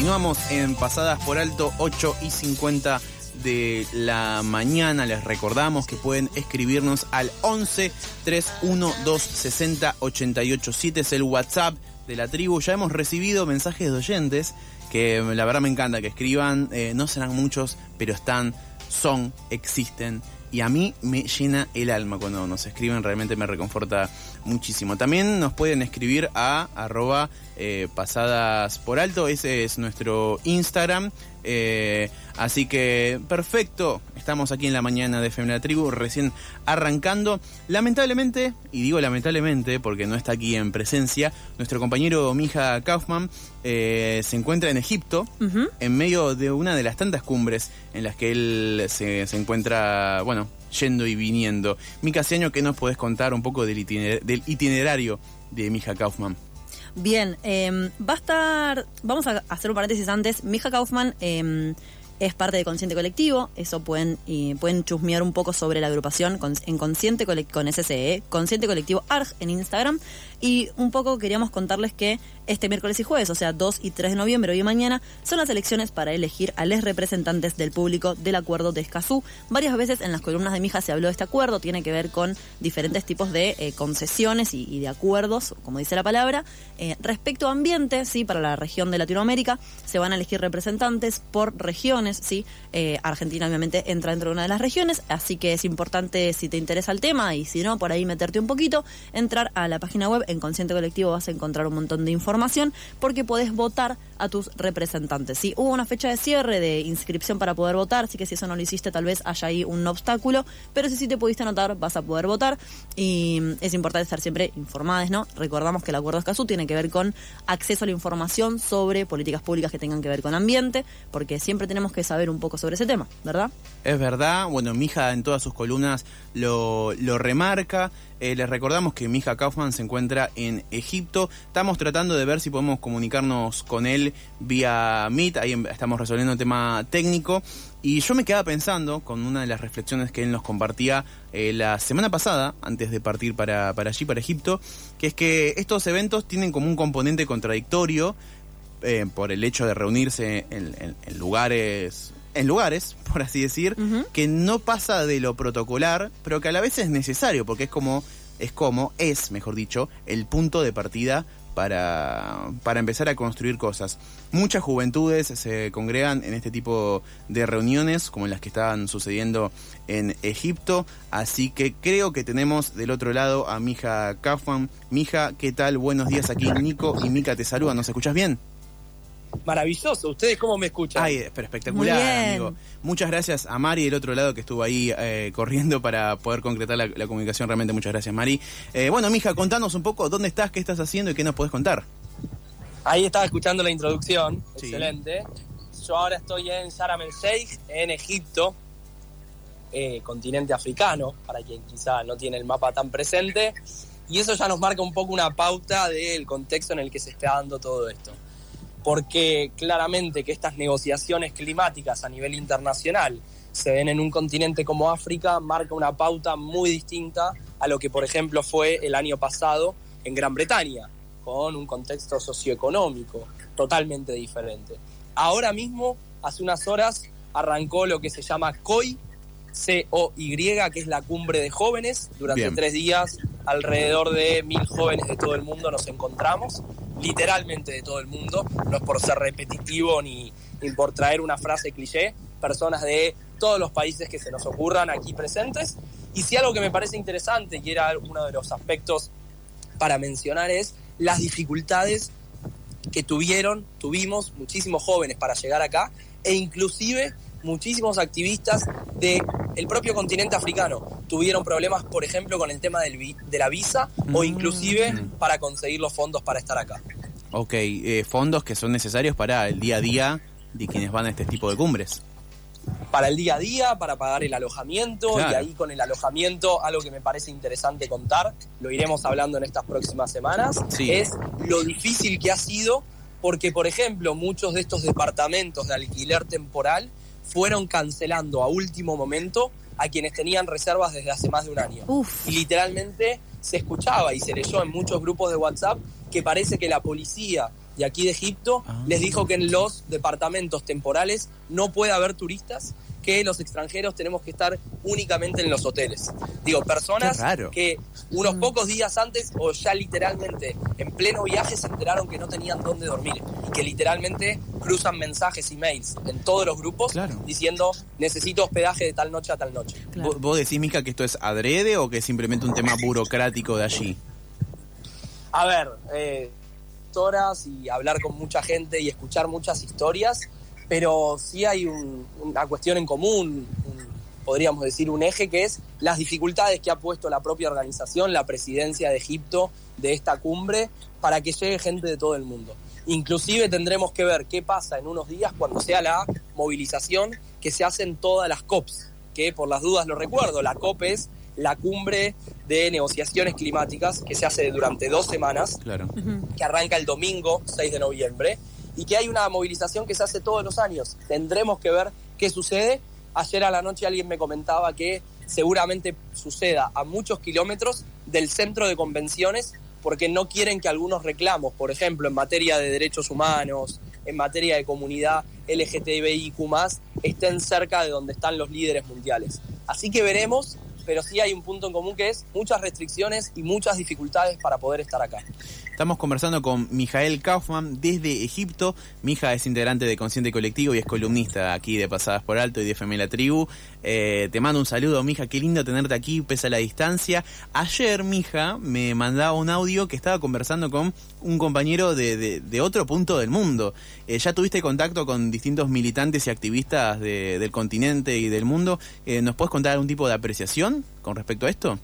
Continuamos en Pasadas por Alto 8 y 50 de la mañana. Les recordamos que pueden escribirnos al 11 312 60 7 Es el WhatsApp de la tribu. Ya hemos recibido mensajes de oyentes que la verdad me encanta que escriban. Eh, no serán muchos, pero están, son, existen y a mí me llena el alma cuando nos escriben, realmente me reconforta muchísimo. También nos pueden escribir a arroba eh, pasadas por alto, ese es nuestro Instagram. Eh, así que perfecto, estamos aquí en la mañana de Femina Tribu, recién arrancando. Lamentablemente, y digo lamentablemente porque no está aquí en presencia, nuestro compañero Mija Kaufman eh, se encuentra en Egipto, en medio de una de las tantas cumbres en las que él se, encuentra, bueno, yendo y viniendo. Mika Seño, ¿qué nos puedes contar un poco del, itinerario de Mija Kaufman? Bien, em, va a estar, vamos a hacer un paréntesis antes, Mija Kaufman em, es parte de Consciente Colectivo, eso pueden, y pueden chusmear un poco sobre la agrupación en Consciente con SCE, Consciente Colectivo ARG en Instagram, y un poco queríamos contarles que este miércoles y jueves, o sea, 2 y 3 de noviembre, hoy y mañana, son las elecciones para elegir a los representantes del público del acuerdo de Escazú. Varias veces en las columnas de Mija se habló de este acuerdo, tiene que ver con diferentes tipos de eh, concesiones y, de acuerdos, como dice la palabra. Eh, respecto a ambiente, sí, para la región de Latinoamérica, se van a elegir representantes por regiones, sí. Eh, Argentina obviamente entra dentro de una de las regiones, así que es importante si te interesa el tema y si no, por ahí meterte un poquito, entrar a la página web en Consciente Colectivo vas a encontrar un montón de información porque podés votar a tus representantes. ¿sí? Hubo una fecha de cierre de inscripción para poder votar, así que si eso no lo hiciste tal vez haya ahí un obstáculo, pero si sí te pudiste anotar vas a poder votar y es importante estar siempre informados, ¿no? Recordamos que el acuerdo de Escazú tiene que ver con acceso a la información sobre políticas públicas que tengan que ver con ambiente, porque siempre tenemos que saber un poco sobre ese tema, ¿verdad? Es verdad, bueno, Mija en todas sus columnas lo, lo remarca. Eh, les recordamos que Mija Kaufman se encuentra en Egipto. Estamos tratando de ver si podemos comunicarnos con él vía Meet. Ahí em, estamos resolviendo un tema técnico. Y yo me quedaba pensando con una de las reflexiones que él nos compartía eh, la semana pasada, antes de partir para, allí, para Egipto, que es que estos eventos tienen como un componente contradictorio eh, por el hecho de reunirse en lugares en lugares, por así decir, que no pasa de lo protocolar, pero que a la vez es necesario, porque es como, es como, es, mejor dicho, el punto de partida para, para empezar a construir cosas. Muchas juventudes se congregan en este tipo de reuniones, como las que estaban sucediendo en Egipto, así que creo que tenemos del otro lado a Mija Kaufman. Mija, ¿qué tal? Buenos días aquí, Nico y Mika te saludan, ¿nos escuchas bien? Maravilloso. ¿Ustedes cómo me escuchan? Ay, pero espectacular, amigo. Muchas gracias a Mari del otro lado que estuvo ahí eh, corriendo para poder concretar la, comunicación. Realmente muchas gracias, Mari. Eh, bueno, mija, contanos un poco dónde estás, qué estás haciendo y qué nos puedes contar. Ahí estaba escuchando la introducción, excelente. Yo ahora estoy en Sharm el Sheikh, en Egipto, eh, continente africano, para quien quizá no tiene el mapa tan presente. Y eso ya nos marca un poco una pauta del contexto en el que se está dando todo esto porque claramente que estas negociaciones climáticas a nivel internacional se ven en un continente como África marca una pauta muy distinta a lo que, por ejemplo, fue el año pasado en Gran Bretaña, con un contexto socioeconómico totalmente diferente. Ahora mismo, hace unas horas, arrancó lo que se llama COI, C-O-Y, que es la cumbre de jóvenes. Durante tres días, alrededor de mil jóvenes de todo el mundo nos encontramos literalmente de todo el mundo, no es por ser repetitivo ni, por traer una frase cliché, personas de todos los países que se nos ocurran aquí presentes. Y si algo que me parece interesante, y era uno de los aspectos para mencionar, es las dificultades que tuvieron, tuvimos muchísimos jóvenes para llegar acá, e inclusive muchísimos activistas de el propio continente africano tuvieron problemas, por ejemplo, con el tema del de la visa o Mm. inclusive para conseguir los fondos para estar acá. Ok, eh, fondos que son necesarios para el día a día de quienes van a este tipo de cumbres. Para el día a día, para pagar el alojamiento Claro. y ahí con el alojamiento, algo que me parece interesante contar, lo iremos hablando en estas próximas semanas, Sí. es lo difícil que ha sido porque, por ejemplo, muchos de estos departamentos de alquiler temporal fueron cancelando a último momento a quienes tenían reservas desde hace más de un año. Uf. Y literalmente se escuchaba y se leyó en muchos grupos de WhatsApp que parece que la policía de aquí de Egipto Ah. les dijo que en los departamentos temporales no puede haber turistas, que los extranjeros tenemos que estar únicamente en los hoteles. Digo, personas que unos pocos días antes o ya literalmente en pleno viaje se enteraron que no tenían dónde dormir y que literalmente cruzan mensajes y mails en todos los grupos Claro. diciendo necesito hospedaje de tal noche a tal noche. Claro. ¿Vos, vos decís, Mica, que esto es adrede o que es simplemente un tema burocrático de allí? A ver, eh, horas y hablar con mucha gente y escuchar muchas historias, pero sí hay un- una cuestión en común, podríamos decir un eje, que es las dificultades que ha puesto la propia organización, la presidencia de Egipto de esta cumbre, para que llegue gente de todo el mundo. Inclusive tendremos que ver qué pasa en unos días cuando sea la movilización que se hace en todas las COPs, que por las dudas lo recuerdo, la COP es la cumbre de negociaciones climáticas que se hace durante dos semanas Claro. que arranca el domingo 6 de noviembre y que hay una movilización que se hace todos los años. Tendremos que ver qué sucede. Ayer a la noche alguien me comentaba que seguramente suceda a muchos kilómetros del centro de convenciones porque no quieren que algunos reclamos, por ejemplo, en materia de derechos humanos, en materia de comunidad LGTBIQ, estén cerca de donde están los líderes mundiales. Así que veremos, pero sí hay un punto en común que es muchas restricciones y muchas dificultades para poder estar acá. Estamos conversando con Mijael Kaufman desde Egipto. Mija es integrante de Consciente Colectivo y es columnista aquí de Pasadas por Alto y de FM La Tribu. Eh, te mando un saludo, Mija. Qué lindo tenerte aquí, pese a la distancia. Ayer, Mija, me mandaba un audio que estaba conversando con un compañero de, de- de otro punto del mundo. Eh, ¿Ya tuviste contacto con distintos militantes y activistas de- del continente y del mundo? Eh, ¿Nos puedes contar algún tipo de apreciación con respecto a esto?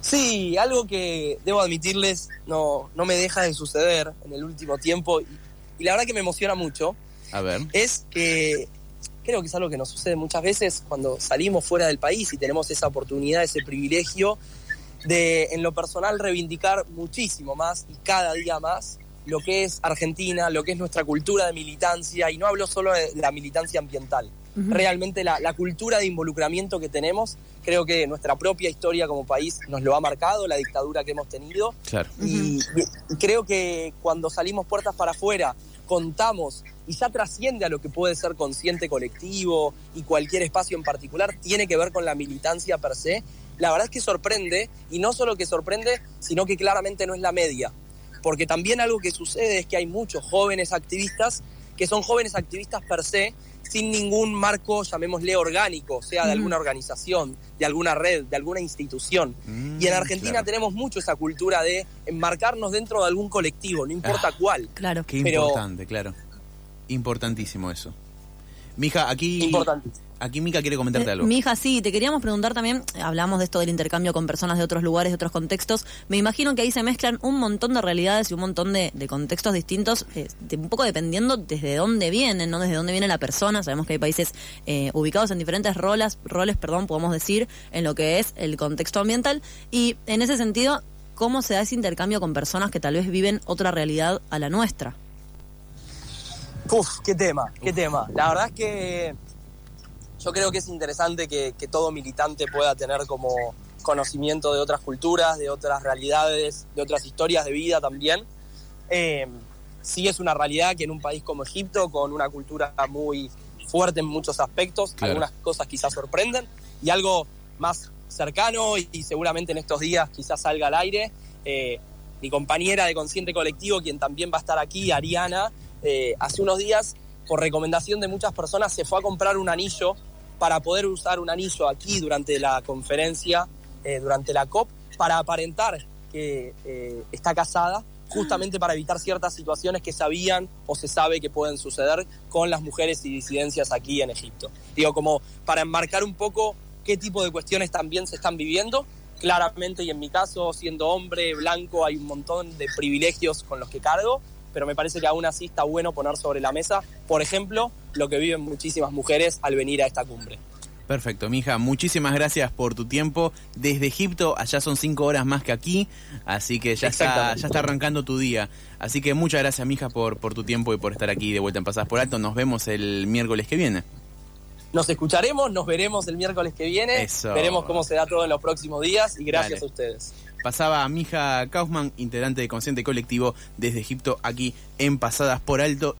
Sí, algo que debo admitirles no, no me deja de suceder en el último tiempo y, y la verdad que me emociona mucho A ver. es que creo que es algo que nos sucede muchas veces cuando salimos fuera del país y tenemos esa oportunidad, ese privilegio de en lo personal reivindicar muchísimo más y cada día más lo que es Argentina, lo que es nuestra cultura de militancia y no hablo solo de la militancia ambiental, realmente la, la cultura de involucramiento que tenemos, creo que nuestra propia historia como país nos lo ha marcado, la dictadura que hemos tenido. Claro. y, y creo que cuando salimos puertas para afuera, contamos y ya trasciende a lo que puede ser consciente colectivo y cualquier espacio en particular, tiene que ver con la militancia per se. La verdad es que sorprende, y no solo que sorprende, sino que claramente no es la media. Porque también algo que sucede es que hay muchos jóvenes activistas que son jóvenes activistas per se, sin ningún marco, llamémosle orgánico, sea de alguna organización, de alguna red, de alguna institución. Mm, Y en Argentina claro. tenemos mucho esa cultura de enmarcarnos dentro de algún colectivo, no importa Ah. cuál. Claro. Qué Pero- importante, claro. Importantísimo eso. Mija, aquí. Importante. Aquí Mica quiere comentarte Eh, algo. Mi hija, sí, te queríamos preguntar también, eh, hablamos de esto del intercambio con personas de otros lugares, de otros contextos. Me imagino que ahí se mezclan un montón de realidades y un montón de, de contextos distintos, eh, de- un poco dependiendo desde dónde vienen, ¿no? Desde dónde viene la persona. Sabemos que hay países eh, ubicados en diferentes roles, roles, perdón, podemos decir, en lo que es el contexto ambiental. Y en ese sentido, ¿cómo se da ese intercambio con personas que tal vez viven otra realidad a la nuestra? Uf, qué tema, qué tema. La verdad es que yo creo que es interesante que, que todo militante pueda tener como conocimiento de otras culturas, de otras realidades, de otras historias de vida también. Eh, sí es una realidad que en un país como Egipto, con una cultura muy fuerte en muchos aspectos, Claro. algunas cosas quizás sorprenden, y algo más cercano y, y seguramente en estos días quizás salga al aire, eh, mi compañera de Consciente Colectivo, quien también va a estar aquí, Ariana, eh, hace unos días, por recomendación de muchas personas, se fue a comprar un anillo para poder usar un anillo aquí durante la conferencia, eh, durante la COP, para aparentar que eh, está casada, justamente para evitar ciertas situaciones que sabían o se sabe que pueden suceder con las mujeres y disidencias aquí en Egipto. Digo, como para enmarcar un poco qué tipo de cuestiones también se están viviendo. Claramente, y en mi caso, siendo hombre blanco, hay un montón de privilegios con los que cargo, pero me parece que aún así está bueno poner sobre la mesa, por ejemplo, lo que viven muchísimas mujeres al venir a esta cumbre. Perfecto, mija. Muchísimas gracias por tu tiempo. Desde Egipto, allá son cinco horas más que aquí, así que ya está, ya está arrancando tu día. Así que muchas gracias, mija, por, por tu tiempo y por estar aquí de vuelta en Pasadas por Alto. Nos vemos el miércoles que viene. Nos escucharemos, nos veremos el miércoles que viene. Eso. Veremos cómo se da todo en los próximos días y gracias Dale. a ustedes. Pasaba a Mija Kaufman, integrante de Consciente Colectivo desde Egipto, aquí en Pasadas por Alto.